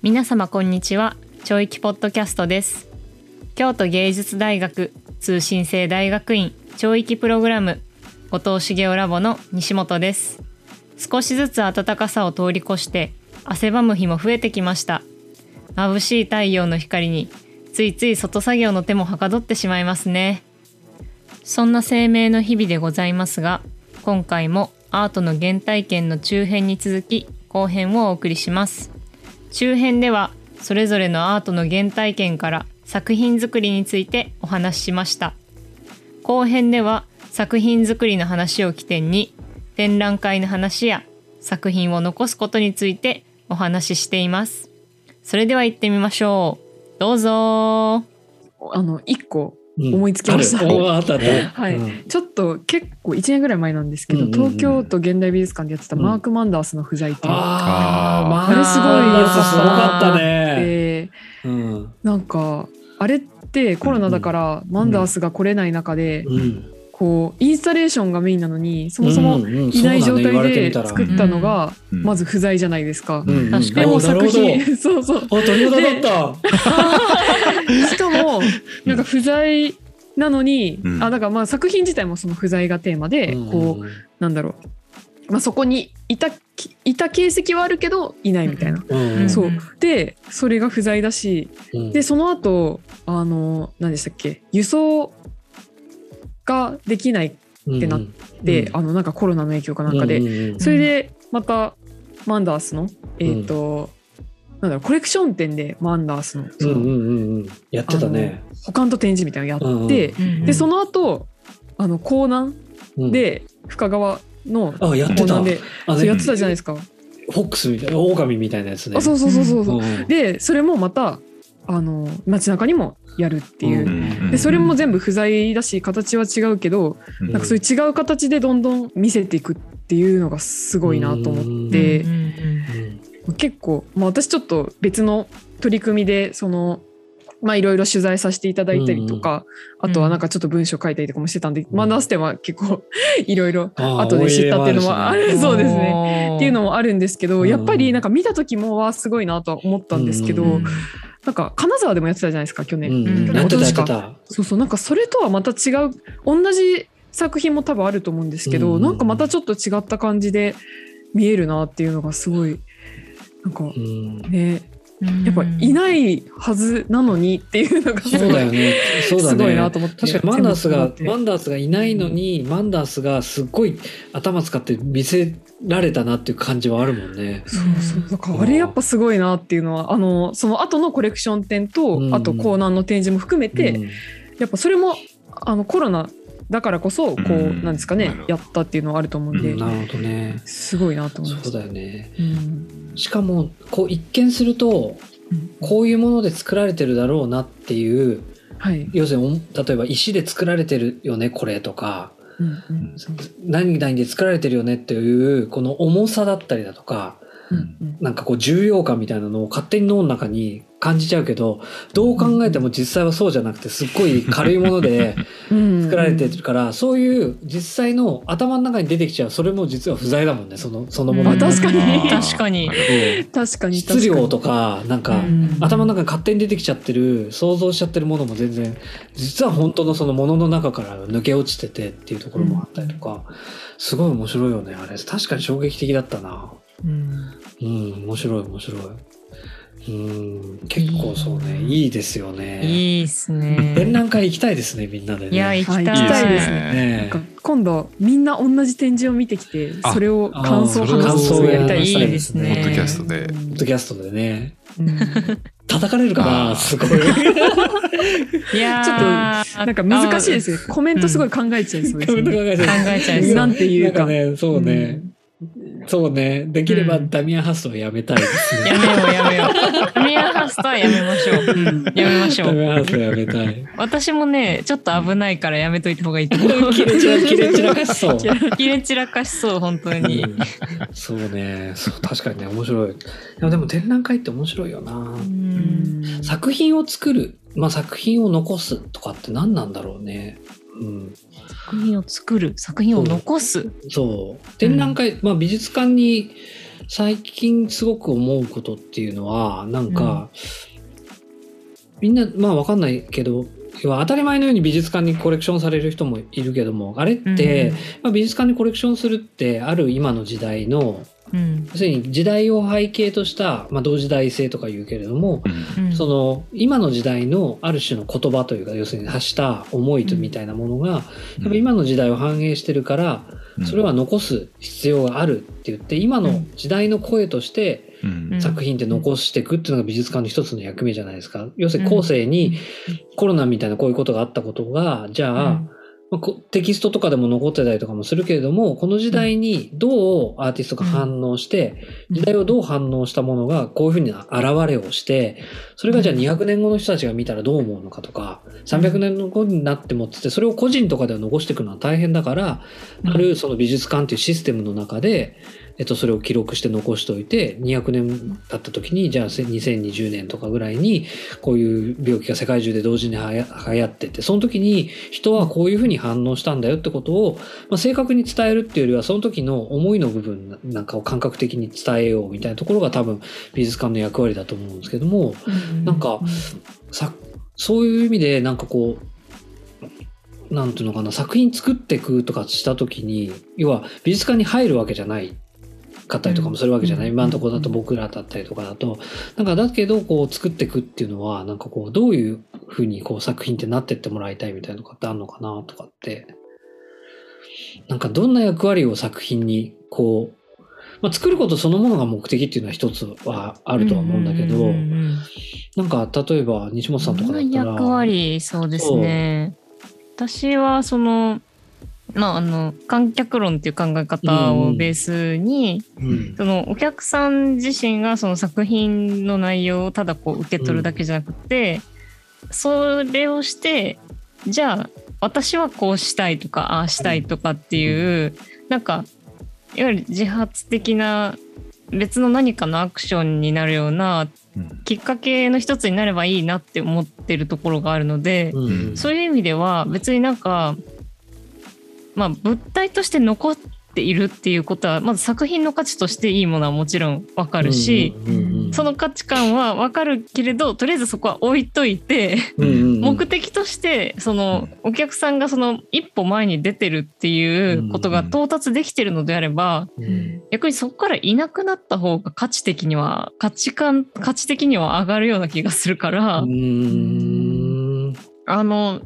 皆様こんにちは。教育ポッドキャストです。京都芸術大学通信制大学院教育プログラム後藤茂雄ラボの西本です。少しずつ暖かさを通り越して汗ばむ日も増えてきました。眩しい太陽の光についつい外作業の手もはかどってしまいますね。そんな生命の日々でございますが今回もアートの原体験の中編に続き後編をお送りします。中編ではそれぞれのアートの原体験から作品作りについてお話ししました。後編では作品作りの話を起点に展覧会の話や作品を残すことについてお話ししています。それでは行ってみましょう。どうぞ。あの一個思いつきました。はい、うん。ちょっと結構1年ぐらい前なんですけど、東京都現代美術館でやってたマーク・マンダースの不在っていう。ああ、まあれすごい。良さすごかったね。でうん。なんかあれってコロナだからマンダースが来れない中で、うん。こうインスタレーションがメインなのにそもそもうんうんいない状態で作ったのがうん。まず不在じゃないですか。うんうん確かに。でも作品 そうそう。あ、鳥肌だった。しかもなんか不在なのに、うん。あだからまあ作品自体もその不在がテーマで、こうなんだろう、まあ、そこにいたきいた形跡はあるけどいないみたいな。うん。うん。そう。でそれが不在だしうん。でその後あの何でしたっけ？輸送ができないってなっで、うんあのなんかコロナの影響かなんかで、うんうんうんそれでまたマンダースのえっ、と、なんだろうコレクション展でマンダースのその、うんうんうんうん。やってたね。保管と展示みたいなのやって、うんでその後あの江南うん、で深川のあ、やってた。であそうやってたじゃないですか。フォックスみたいな、狼みたいなやつね。あそうそうそうそうそう。うんでそれもまたあの街中にもやるっていう。うんでそれも全部不在だし形は違うけど、うん。なんかそういう違う形でどんどん見せていくっていうのがすごいなと思って、うんうんうん。結構、まあ、私ちょっと別の取り組みでそのまあいろいろ取材させていただいたりとか、あとはなんかちょっと文章書いたりとかもしてたんで、うん。マンダース展は結構 いろいろ後で知ったっていうのもあるそうですね。ねっていうのもあるんですけど、うん。やっぱりなんか見た時もはすごいなとは思ったんですけど、うんなんか金沢でもやってたじゃないですか去年。うんうんやってたやって一昨年た。そうそうなんかそれとはまた違う同じ作品も多分あると思うんですけど、うん。なんかまたちょっと違った感じで見えるなっていうのがすごいなんかうん。ねやっぱいないはずなのにっていうのがすそうごいだよね。そうだね。すごいなと思って確かにマンダースがマンダースがいないのにマンダースがすっごい頭使って見せられたなっていう感じはあるもんね。そうそうだからあれやっぱすごいなっていうのはあのその後のコレクション展と、うんあとコーナーの展示も含めて、うんやっぱそれもあのコロナだからこそこう、うんなんですかねやったっていうのはあると思うんで、うん。なるほどね。すごいなと思いまそう。だよね。うん。しかもこう一見するとうん。こういうもので作られてるだろうなっていうはい、要するにお例えば石で作られてるよねこれとか。うんうん。何々で作られてるよねっていうこの重さだったりだとかうんうん。なんかこう重要感みたいなのを勝手に脳の中に感じちゃうけどどう考えても実際はそうじゃなくてすっごい軽いものでうん。作られてるからそういう実際の頭の中に出てきちゃうそれも実は不在だもんねそのそのものあ確かに。確かに。確かに質量とかなんかうん。頭の中に勝手に出てきちゃってる想像しちゃってるものも全然実は本当のそのものの中から抜け落ちててっていうところもあったりとかすごい面白いよねあれ。確かに衝撃的だったな。うん。うん面白い面白いうん結構そうねいい。ですよね。いいっすね。展覧会行きたいですねみんなでね。いや行きたい,、ですね。ね。なんか今度みんな同じ展示を見てきてあそれを感想をあ話すやりたい。いいですね。ポッドキャストで。うんポッドキャストでね。うん。叩かれるかなすごい。いやちょっーなんか難しいですね。コメントすごい考えちゃいそうですね。う考えちゃいそうなんていう。かなんかねそうね、そうね。できればダミアン・ハストはやめたいですね、やめようやめよう。ダミアンハストはやめましょう、うん。やめましょう。ダミアン・ハストやめたい。私もねちょっと危ないからやめといた方がいいと思う。キレチラキレチラかしそう。キレ散らかしそう本当に、うん。そうね。そう確かにね面白い。いやでも展覧会って面白いよな、うん。作品を作る、まあ、作品を残すとかって何なんだろうねうん、作品を作る作品を残す。そう。展覧会、まあ、美術館に最近すごく思うことっていうのはなんか、みんなまあわかんないけど当たり前のように美術館にコレクションされる人もいるけどもあれって、うん。まあ、美術館にコレクションするってある今の時代のうん。要するに時代を背景とした、まあ、同時代性とか言うけれども、うん。その今の時代のある種の言葉というか要するに発した思いとみたいなものが、やっぱ今の時代を反映してるから、それは残す必要があるって言って今の時代の声としてうん。うん作品って残していくっていうのが美術館の一つの役目じゃないですか。要するに後世にコロナみたいなこういうことがあったことがじゃあ、うんまあこテキストとかでも残ってたりとかもするけれどもこの時代にどうアーティストが反応して、時代をどう反応したものがこういうふうに現れをしてそれがじゃあ200年後の人たちが見たらどう思うのかとか300年後になってもっつってそれを個人とかでは残していくのは大変だから、うん。あるその美術館というシステムの中で、えっと、それを記録して残しておいて200年経った時にじゃあ2020年とかぐらいにこういう病気が世界中で同時にはや流行っててその時に人はこういうふうに反応したんだよってことを、まあ、正確に伝えるっていうよりはその時の思いの部分なんかを感覚的に伝えようみたいなところが多分美術館の役割だと思うんですけどもなんかさそういう意味でなんかこうなんていうのかな作品作っていくとかした時に要は美術館に入るわけじゃないかったりとかもするわけじゃない、うん。今のところだと僕らだったりとかだと。なんかだけどこう作っていくっていうのはなんかこうどういうふうにこう作品ってなってってもらいたいみたいなのとかってあるのかなとかって。なんかどんな役割を作品にこう、まあ、作ることそのものが目的っていうのは一つはあるとは思うんだけど、うんうんうんなんか例えば西本さんとかだったら。役割？そうですね。私はそのまああの観客論っていう考え方をベースに、うん。そのお客さん自身がその作品の内容をただこう受け取るだけじゃなくて、それをしてじゃあ私はこうしたいとかああしたいとかっていう、なんかいわゆる自発的な別の何かのアクションになるようなうんきっかけの一つになればいいなって思ってるところがあるので、うん。そういう意味では別になんかまあ物体として残っているっていうことはまず作品の価値としていいものはもちろんわかるし、その価値観はわかるけれどとりあえずそこは置いといて、目的としてそのお客さんがその一歩前に出てるっていうことが到達できてるのであれば、うん。逆にそこからいなくなった方が価値的には価値観価値的には上がるような気がするから、うん。あの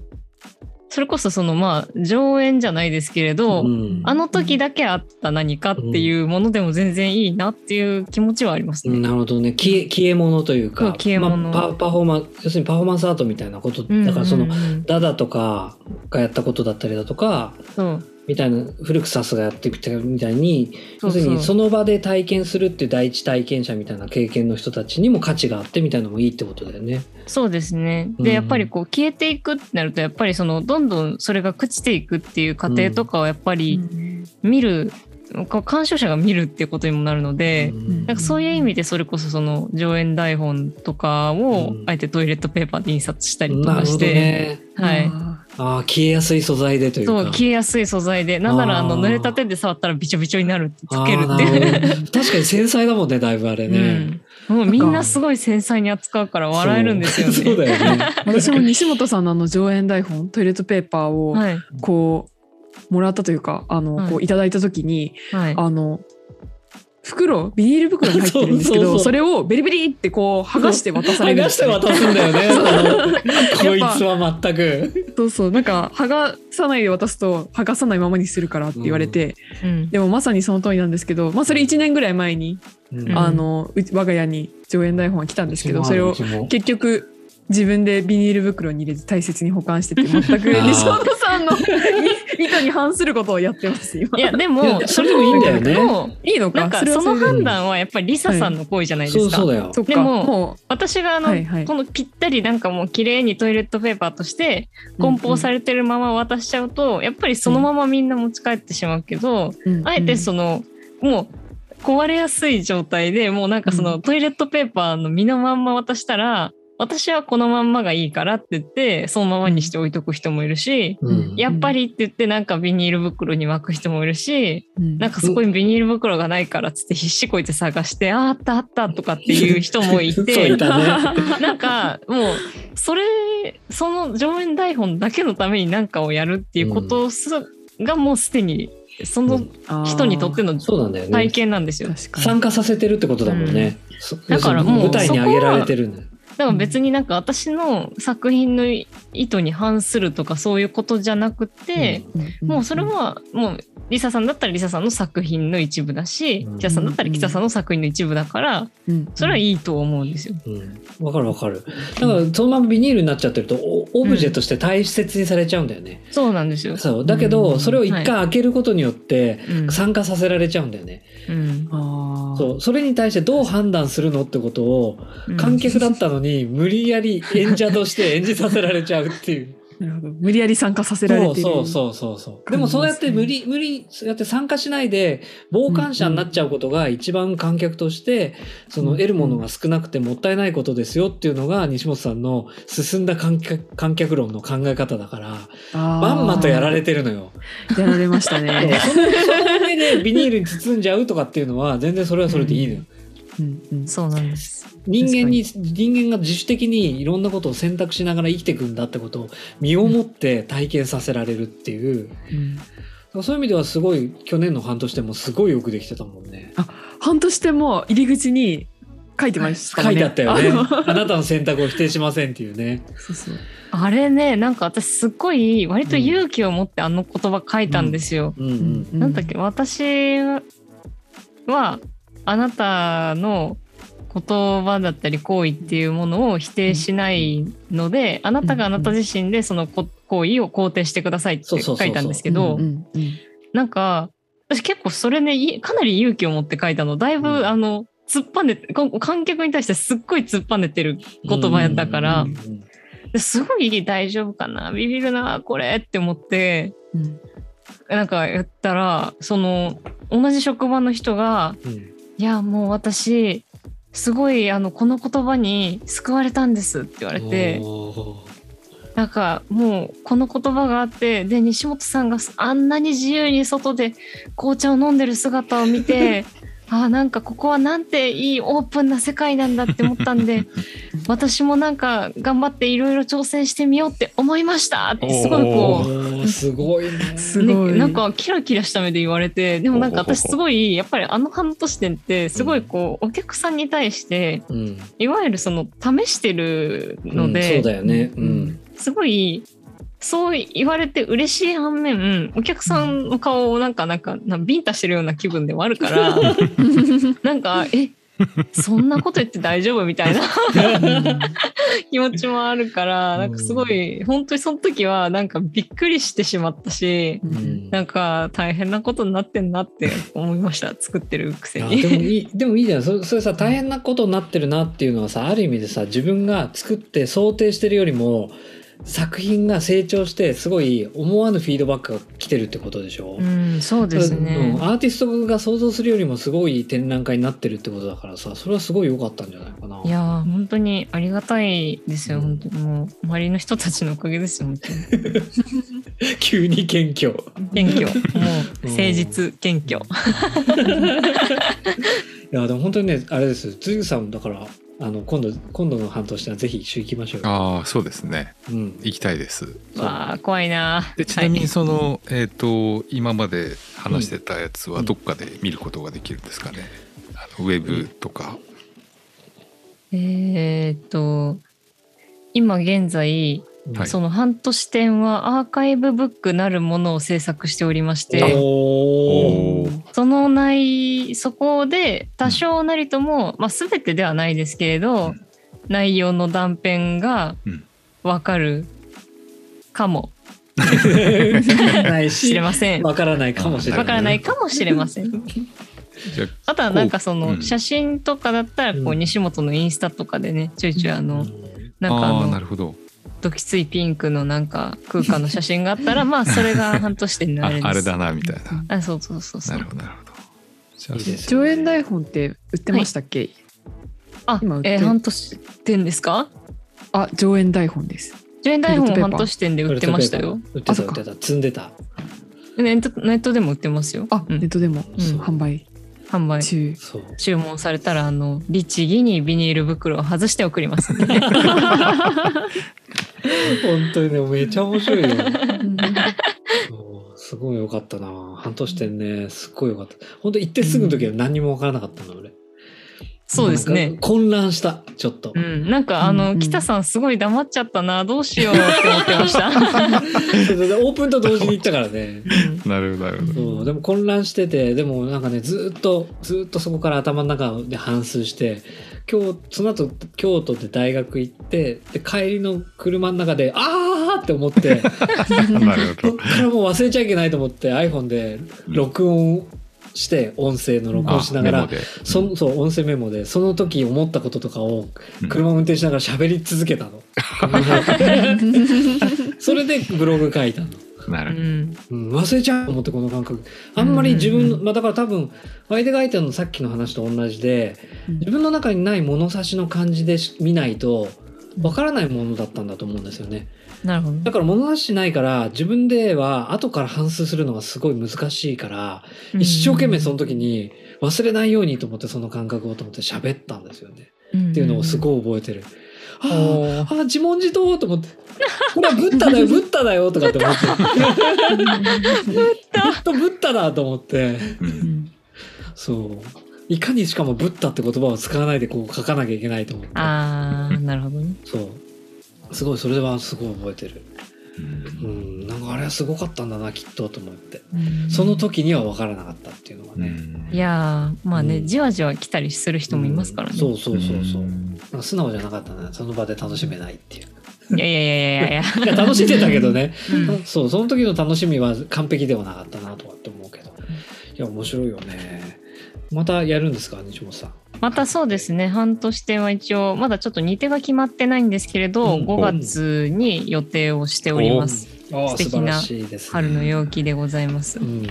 それこそそのまあ上演じゃないですけれど、うん。あの時だけあった何かっていうものでも全然いいなっていう気持ちはありますね。なるほどね。消え消え物というか消え物。まあパパフォーマン要するにパフォーマンスアートみたいなことだからそのうん。うんうんダダとかがやったことだったりだとかそうみたいなフルクサスがやってきたみたいに要するにその場で体験するっていう第一体験者みたいな経験の人たちにも価値があってみたいなのもいいってことだよね。そうですね。うんでやっぱりこう消えていくってなるとやっぱりそのどんどんそれが朽ちていくっていう過程とかをやっぱり見る、こう鑑賞者が見るっていうことにもなるので。うんなんかそういう意味でそれこそその上演台本とかをうんあえてトイレットペーパーで印刷したりとかして、ね。はい、あああ消えやすい素材でというか。そう消えやすい素材でなんならあの濡れた手で触ったらびちょびちょになるってつけるっていう。ね確かに繊細だもんねだいぶあれね。うん、もうみんなすごい繊細に扱うから笑えるんですよね。そうそうだよね。ー 私も西本さんのあの上演台本トイレットペーパーをはいこうもらったというかあの、はいこういただいた時にはい。あの袋ビニール袋に入ってるんですけどそれをベリベリってこう剥がして渡され剥がしてるんですよ、ね、渡すんだよね。こいつは全く。そうそうなんか剥がさないで渡すと剥がさないままにするからって言われて、うん。でもまさにその通りなんですけど、まあ、それ1年ぐらい前に、うん。あのう我が家に上演台本が来たんですけどそれを結局自分でビニール袋に入れて大切に保管してて全く西本さんの 意図に反することをやってます今。いやでいもやそれでもいいんだよね。もいいのか？なんかれはその判断はやっぱりリサさんの行為じゃないですか。そうそうだよ。そっか。でもも私があの、はいはい。このぴったりなんかもう綺麗にトイレットペーパーとしてう梱包されてるまま渡しちゃうと、やっぱりそのままみんな持ち帰ってしまうけど、うんうん。あえてそのもう壊れやすい状態でもうなんかその、うトイレットペーパーの身のまんま渡したら私はこのまんまがいいからって言ってそのままにして置いとく人もいるし、うんやっぱりって言ってなんかビニール袋に巻く人もいるし、うんなんかそこにビニール袋がないからっつって必死こいて探して、ああったあったとかっていう人もいて ね。なんかもうそれその上演台本だけのために何かをやるっていうことすがもうすでにその人にとってのそうなんだよね。体験なんですよ。確かに参加させてるってことだもんね。そだからもう舞台に上げられてるんだよ。だから別になんか私の作品の意図に反するとかそういうことじゃなくて、もうそれはもうリサさんだったらリサさんの作品の一部だし、うん北さんだったら北さんの作品の一部だから、うんそれはいいと思うんですよ。うん、わかるわかる。だからそのままビニールになっちゃってるとオオブジェとして大切にされちゃうんだよね。そうなんですよ。そうだけうんどそれを一回開けることによってうん参加させられちゃうんだよね。うんあーそうそれに対してどう判断するのってことをうん観客だったのに無理やり演者として演じさせられちゃうっていう。なるほど無理やり参加させられてるそうそうそうそう。でもそうやって無理、無理、そうやって参加しないで、傍観者になっちゃうことが一番観客として、その得るものが少なくてもったいないことですよっていうのが西本さんの進んだ観客観客論の考え方だから、まんまとやられてるのよ。やられましたね その上でビニールに包んじゃうとかっていうのは全然それはそれでいいのよ。うんうんそうなんです。人間に人間が自主的にいろんなことを選択しながら生きていくんだってことを身をもって体験させられるっていう、うんそういう意味ではすごい去年の半年でもすごいよくできてたもんね。半年でも入り口に書いてましたね書いてあったよね。あなたの選択を否定しませんっていうね。そうそうあれね、なんか私すっごい割と勇気を持ってあの言葉書いたんですよ。うんうん。うなんだっけ、私はあなたの言葉だったり行為っていうものを否定しないので、あなたがあなた自身でそのこ行為を肯定してくださいって書いたんですけどなんか私結構それねいかなり勇気を持って書いたの。だいぶ、うん。あの突っぱねこ観客に対してすっごい突っぱねてる言葉やったから、すごい大丈夫かな。ビビるなこれって思ってうん。なんかやったらその同じ職場の人がうん「いやもう私すごいあのこの言葉に救われたんです」って言われてなんかもうこの言葉があってで西本さんがあんなに自由に外で紅茶を飲んでる姿を見てあーなんかここはなんていいオープンな世界なんだって思ったんで 私もなんか頑張っていろいろ挑戦してみようって思いましたってすごいこおーすごいね。う、すごいね、なんかキラキラした目で言われてでもなんか私すごいやっぱりあの半年点ってすごいこうお客さんに対してうん。いわゆるその試してるのうんで、そうだよね。うん。すごいそう言われて嬉しい反面お客さんの顔をなんかなんかなビンタしてるような気分でもあるから なんかえそんなこと言って大丈夫みたいな気持ちもあるからなんかすごい本当にその時はなんかびっくりしてしまったしなんか大変なことになってんなって思いました作ってるくせに。でもいいでもいいじゃん。そそれさ大変なことになってるなっていうのはさある意味でさ自分が作って想定してるよりも作品が成長してすごい思わぬフィードバックが来てるってことでしょ、うん、そうですね。うんアーティストが想像するよりもすごい展覧会になってるってことだからさそれはすごい良かったんじゃないかな。いやー本当にありがたいですよ、うん。本当にもう周りの人たちのおかげですよ本当に。急に謙虚。謙虚。もう誠実謙虚。いやでも本当にねあれです。つゆさんだからあの今度今度の半年はぜひ一緒行きましょうよ、ああそうですね。うん、行きたいです。わあ怖いな。でちなみはいにその、えっ、と今まで話してたやつはどっかで見ることができるんですかね、あのウェブとか、えーっと今現在はい。その半年展はアーカイブブックなるものを制作しておりましてその内そこで多少なりとも、まあ、全てではないですけれど、うん。内容の断片がうん。わかるかも。ないししれません。わからないかもしれない。わからないかもしれません。あとはなんかそのうん。写真とかだったらこううん。西本のインスタとかでねちょいちょいあのなんかああーあのなるほどドキツイピンクのなんか空間の写真があったら まあそれが半年でになあれです。あれだなみたいな。あそうそうそうそう。なる。ほどなるほど。上演台本って売ってましたっけ、あ今売っえー半年展ですか？あ上演台本です。上演台本半年店で売ってましたよ。売ってあそっか。た売ってた。積んでた。ネットネットでも売ってますよ。あ、うん。ネットでも、うん。販売販売。中そう。注文されたらあの律儀にビニール袋を外して送りますんでね。本当にねめちゃ面白いよ。すごい良かったな。半年店ねすっごい良かった。本当行ってすぐの時は何にも分からなかったの俺そうですね。混乱したちょっと、うん、なんかあの、うん北さんすごい黙っちゃったな。どうしようって思ってました。オープンと同時に行ったからね。なるほどなるほど。でも混乱しててでもなんかねずっとずっとそこから頭の中で反芻して今日その後京都で大学行ってで帰りの車の中であーって思って なるほど。こっからもう忘れちゃいけないと思って iPhone で録音して音声の録音しながらそのそう音声メモでその時思ったこととかをうん。車を運転しながら喋り続けたの。それでブログ書いたの。なるうん、うん、忘れちゃうと思ってこの感覚。あんまり自分の、まあ、だから多分相手が書いたのさっきの話と同じで自分の中にない物差しの感じでし見ないとわからないものだったんだと思うんですよねなるほど。だから物差しないから自分では後から反芻するのがすごい難しいから一生懸命その時に忘れないようにと思ってその感覚をと思って喋ったんですよねっていうのをすい。ごい覚えてる。ああ、あ自問自答と思って。これはブッダだよ、ブッダだよとかって思って。ブッダ ブッダだと思って。ううんんそう。いかにしかもブッダって言葉を使わないでこう書かなきゃいけないと思って。ああなるほどね。そう。すごい、それはすごい覚えてる。うんうん、なんかあれはすごかったんだな、きっとと思って。うんその時には分からなかったっていうのがうね。んいやーまあね、うんじわじわ来たりする人もいますからね。そうそうそうそう。んなんか素直じゃなかったな、その場で楽しめないっていう。いやいやいやいやいや。いや、楽しんでたけどね。うんそう、その時の楽しみは完璧ではなかったなとかって思うけど。いや、面白いよね。またやるんですか、西本さん？またそうですね半年展は一応まだちょっと日程が決まってないんですけれど、うん5月に予定をしております。あ素敵な。春の陽気でございますう。ん。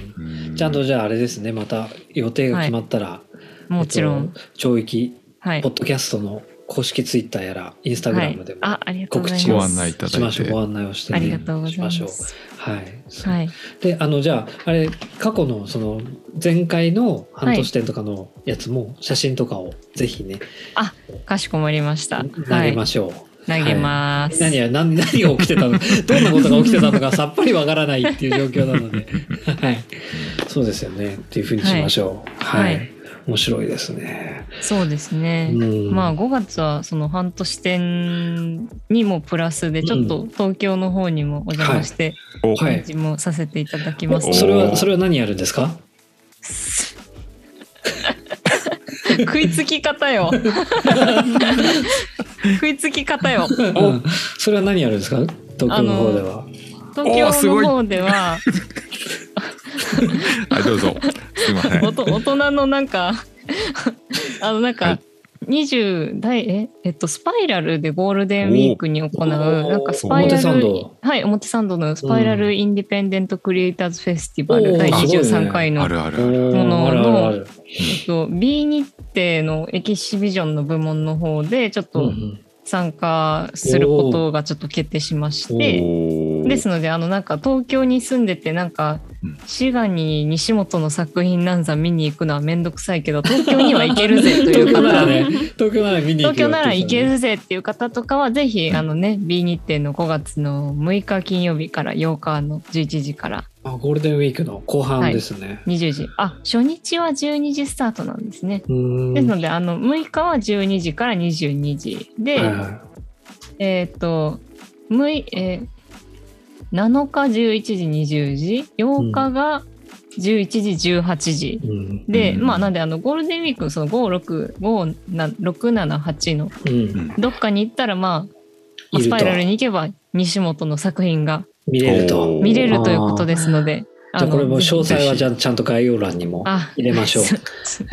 うんちゃんとじゃああれですね、また予定が決まったら、もちろん。えっと、懲役、はいポッ。ドキャストの公式ツイッターやら、インスタグはいラムでも、あ、ありがとうご告知をざいます。ご案内いただいてしましょう。ご案内をして、ね、ありがとうございましましょう。す。はい。はい。で、あの、じゃあ、あれ、過去の、その、前回の半年展とかのやつも、写真とかをぜひね、かしこまりました。投はい。げましょう。投げます。何や何何が起きてたの？どんなことが起きてたのかさっぱりわからないっていう状況なので、はい、そうですよねっていうふうにしましょう。はい、はい面白いですね。そうですね。うんまあ5月はその半年展にもプラスでちょっと東京の方にもお邪魔しておはい展示もさせていただきます。おそれはそれは何やるんですか？食いつき方よ。食いつき方よ。うんそれは何やるんですか？東京の方では。東京の方では はいどうぞ。すいません。大人のなんかあのなんはかい20代ええっとスパイラルでゴールデンウィークに行うなんかスパイラ表参ル道。はい表参道のスパイラルインディペンデントクリエイターズフェスティバル第すごいね。23回のものあるあるある。えっと、B 日程のエキシビジョンの部門の方でちょっとうんうん。参加することがちょっと決定しまして、おーですのであのなんか東京に住んでてなんかうん。滋賀に西本の作品なんざ見に行くのはめんどくさいけど 東京には行けるぜとい東う方京ならね、東京なら見に行東京なら行けねるぜっていう方とかはぜひあのね B 日程の5月の6日金曜日から8日の11時から。あゴールデンウィークの後半ですね。20時。あ初日は12時スタートなんですね。ですのであの6日は12時から22時で、はいはえっ、と6いえー7日11時20時？8日が11時18時、いうん。で、うん。まあなんであのゴールデンウィークのその56678のうん。どっかに行ったらまあスパイラルに行けば西本の作品が見れると。見れるということですのでじゃあこれも詳細はじゃちゃんと概要欄にもあ入れましょう。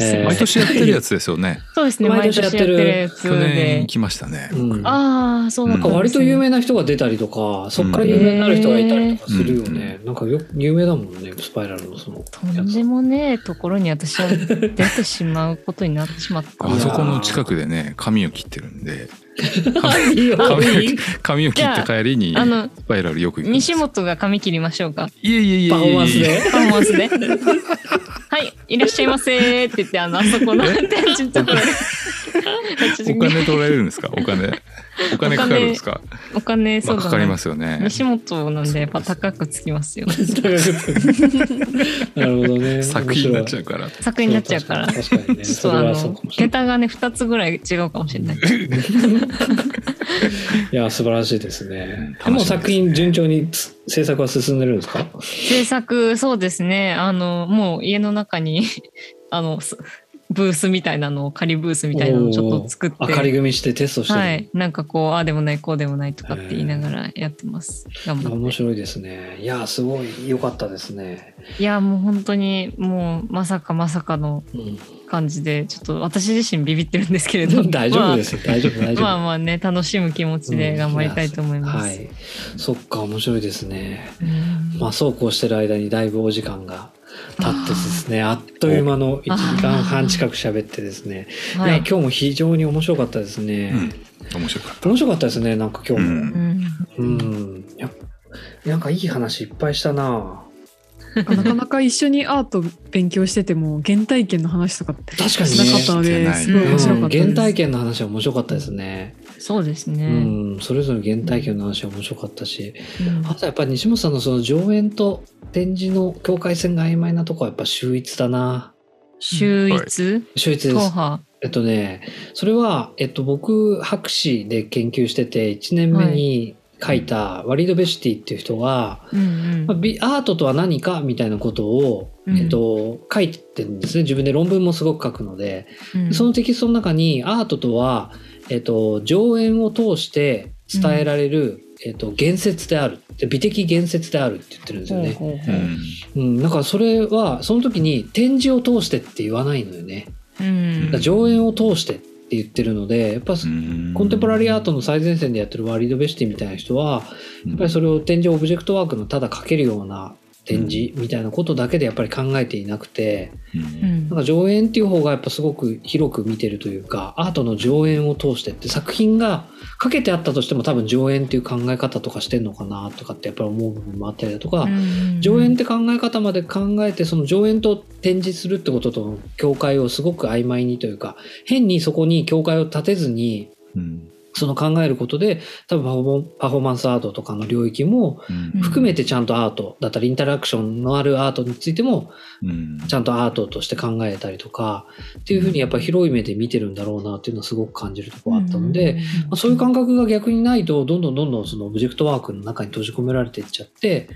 えー。毎年やってるやつですよね。そうですね毎毎年やってるるやつ去年で行きましたね。うん。ああそうだなんか割と有名な人が出たりとか、そっから有名になる人がいたりとかするよね。なんかよ有名だもんね、スパイラルのその。とんでもねえところに私は出てしまうことになってしまったあそこの近くでね髪を切ってるんで 髪をいい髪を切った帰りにあのスパイラルよく西本が髪切りましょうか。いえいえいえ。パフォーマンスで。パフォーマンスではいいらっしゃいませーって言ってあのあそこの 店長のところでお金取られるんですか？お金。お金かかるんですか？お金そうだまあかかりまねすよね。西本なんでやっぱ高くつきますよ なるほどね。作品になっちゃうから。作品になっちゃうから。確かにね。ちょっとあそうのかもしれない。桁がね2つぐらい違うかもしれない いや素晴らしいですね。でも作品順調につ制作は進んでるんですか？制作そうですね。あのもう家の中に あのすブースみたいなのを仮ブースみたいなのをちょっと作って。おー明かり組みしてテストしてる、はい。なんかこうああでもないこうでもないとかって言いながらやってます。頑張って。面白いですね。いやすごい良かったですね、いやもう本当にもうまさかまさかのうん、感じでちょっと私自身ビビってるんですけれど大丈夫ですよ、大丈夫大丈夫。まあ、まあまあね楽しむ気持ちで頑張りたいと思います、はい。そっか面白いですね。うん。まあそうこうしてる間にだいぶお時間が経ってですねあっという間の1時間半近く喋ってですね。い。やはい今日も非常に面白かったですね、面白かった。面白かったですねなんか今日も。うん。うん。なんかいい話いっぱいしたななかなか一緒にアート勉強してても原体験の話とかって確かにしなかったのね。ですごい面白かったです。うん。原体験の話は面白かったですね、そうですうね、ん、それぞれ原体験の話は面白かったし、うん。あとやっぱり西本さんのその上演と展示の境界線が曖昧なとこはやっぱ秀逸だな。秀逸？秀逸です。えっとねそれは、えっと、僕博士で研究してて1年目に書いたワリード・ベシティっていう人が、うんまあビアートとは何かみたいなことを、うん。えっと、書いてるんですね。自分で論文もすごく書くので、うん。そのテキストの中にアートとは、えっと、上演を通して伝えられる、えっと、言説である。で美的言説であるって言ってるんですよね。ほうん。うん、だからそれはその時に展示を通してって言わないのよね。うん。上演を通してって言ってるのでやっぱうん。コンテンポラリーアートの最前線でやってるワリード・ベシティみたいな人はやっぱりそれを展示オブジェクトワークのただ描けるような展示みたいなことだけでやっぱり考えていなくてうん。うん。なんか上演っていう方がやっぱすごく広く見てるというかアートの上演を通してって作品がかけてあったとしても多分上演っていう考え方とかしてんのかなとかってやっぱり思う部分もあったりだとか、うん。上演って考え方まで考えてその上演と展示するってこととの境界をすごく曖昧にというか変にそこに境界を立てずにうんその考えることで多分パフォーパフォーマンスアートとかの領域もうん。含めてちゃんとアートだったりインタラクションのあるアートについてもうん。ちゃんとアートとして考えたりとかっていうふうにやっぱり広い目で見てるんだろうなっていうのはすごく感じるところがあったので、まあ、そういう感覚が逆にないとどんどんどんどんそのオブジェクトワークの中に閉じ込められていっちゃって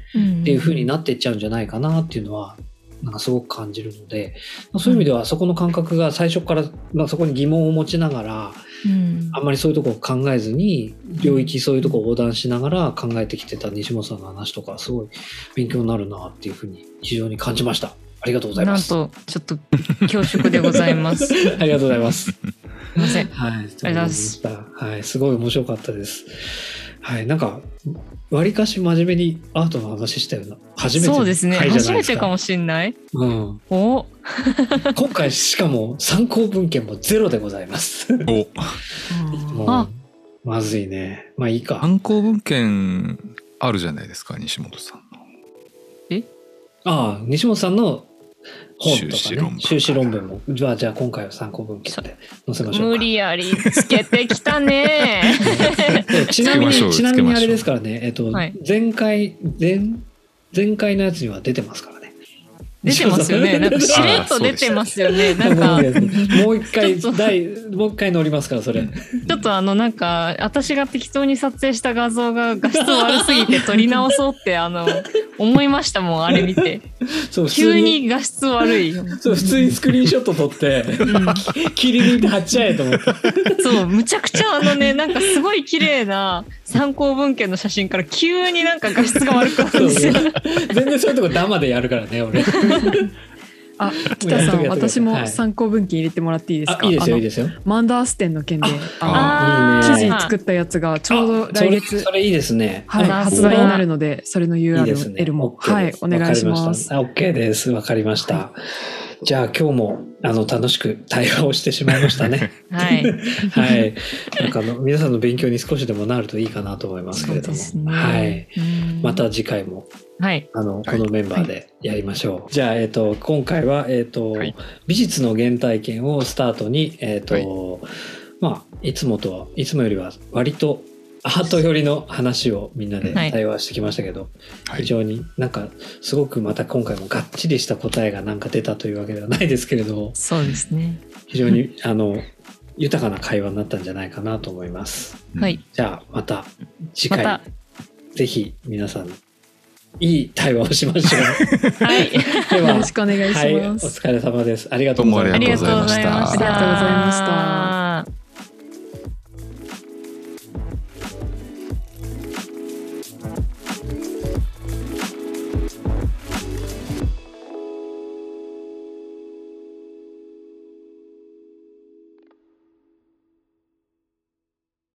っていう風になっていっちゃうんじゃないかなっていうのはなんかすごく感じるので、まあそういう意味ではそこの感覚が最初から、まあ、そこに疑問を持ちながらうんあんまりそういうとこを考えずに領域そういうとこを横断しながら考えてきてた西本さんの話とかすごい勉強になるなっていうふうに非常に感じました。ありがとうございなんます。とちょっと恐縮でございます ありがとうございます。ませんはい、ありがとうございますはい、すごい面白かったです。はい、なんか、わりかし真面目にアートの話したような、初めてのそうですね初。めてかもしんないうん。お今回しかも参考文献もゼロでございます。もうあまずいね。まあいいか。参考文献あるじゃないですか西本さんのああ、西本さんの本とかね修士論文、修士論文も。じゃあ、じゃあ今回は参考文献で載せましょうか。無理やりつけてきたね でちなみに、ちなみにあれですからね、えっと、はい前回、前、前回のやつには出てますか？らね。出てますよね。なんかしれっと出てますよね。なんか。もう一回、第、もう一回乗りますから、それ。ちょっとあのなんか私が適当に撮影した画像が画質悪すぎて撮り直そうってあの思いましたもんあれ見て。そう、急に画質悪い。そう、普通にスクリーンショット撮って、切り抜いて貼っちゃえと思って。そうむちゃくちゃあのねなんかすごい綺麗な参考文献の写真から急になんか画質が悪くなるんですよ全然そういうとこダマでやるからね、俺。あ、北さん、私もはい参考文献入れてもらっていいですか？あ、いいですよ、いいですよ。マンダーステンの件で、ああの記事作ったやつがちょうど来月それそれいいですね。はい、あ発売になるので、それのいいですね URL はいお願いします。OK です。わかりました。じゃあ今日もあの楽しく対話をしてしまいましたね。はい。はい。なんかあの皆さんの勉強に少しでもなるといいかなと思いますけれども。そうですねはい。うんまた次回もはい。あのはいこのメンバーでやりましょう。じゃあえっ、と今回はえっ、と、はい美術の原体験をスタートにえっ、と、はいまあいつもとはいつもよりは割とアート寄りの話をみんなではい対話してきましたけど、はい。非常になんかすごくまた今回もがっちりした答えがなんか出たというわけではないですけれどもそうですね。非常にあの豊かな会話になったんじゃないかなと思います。はい。じゃあまた次回、また、ぜひ皆さんいい対話をしましょう。はい。ではよろしくお願いしはい、おます。疲れ様です。ありがとうございます。ありがとうございました。ありがとうございました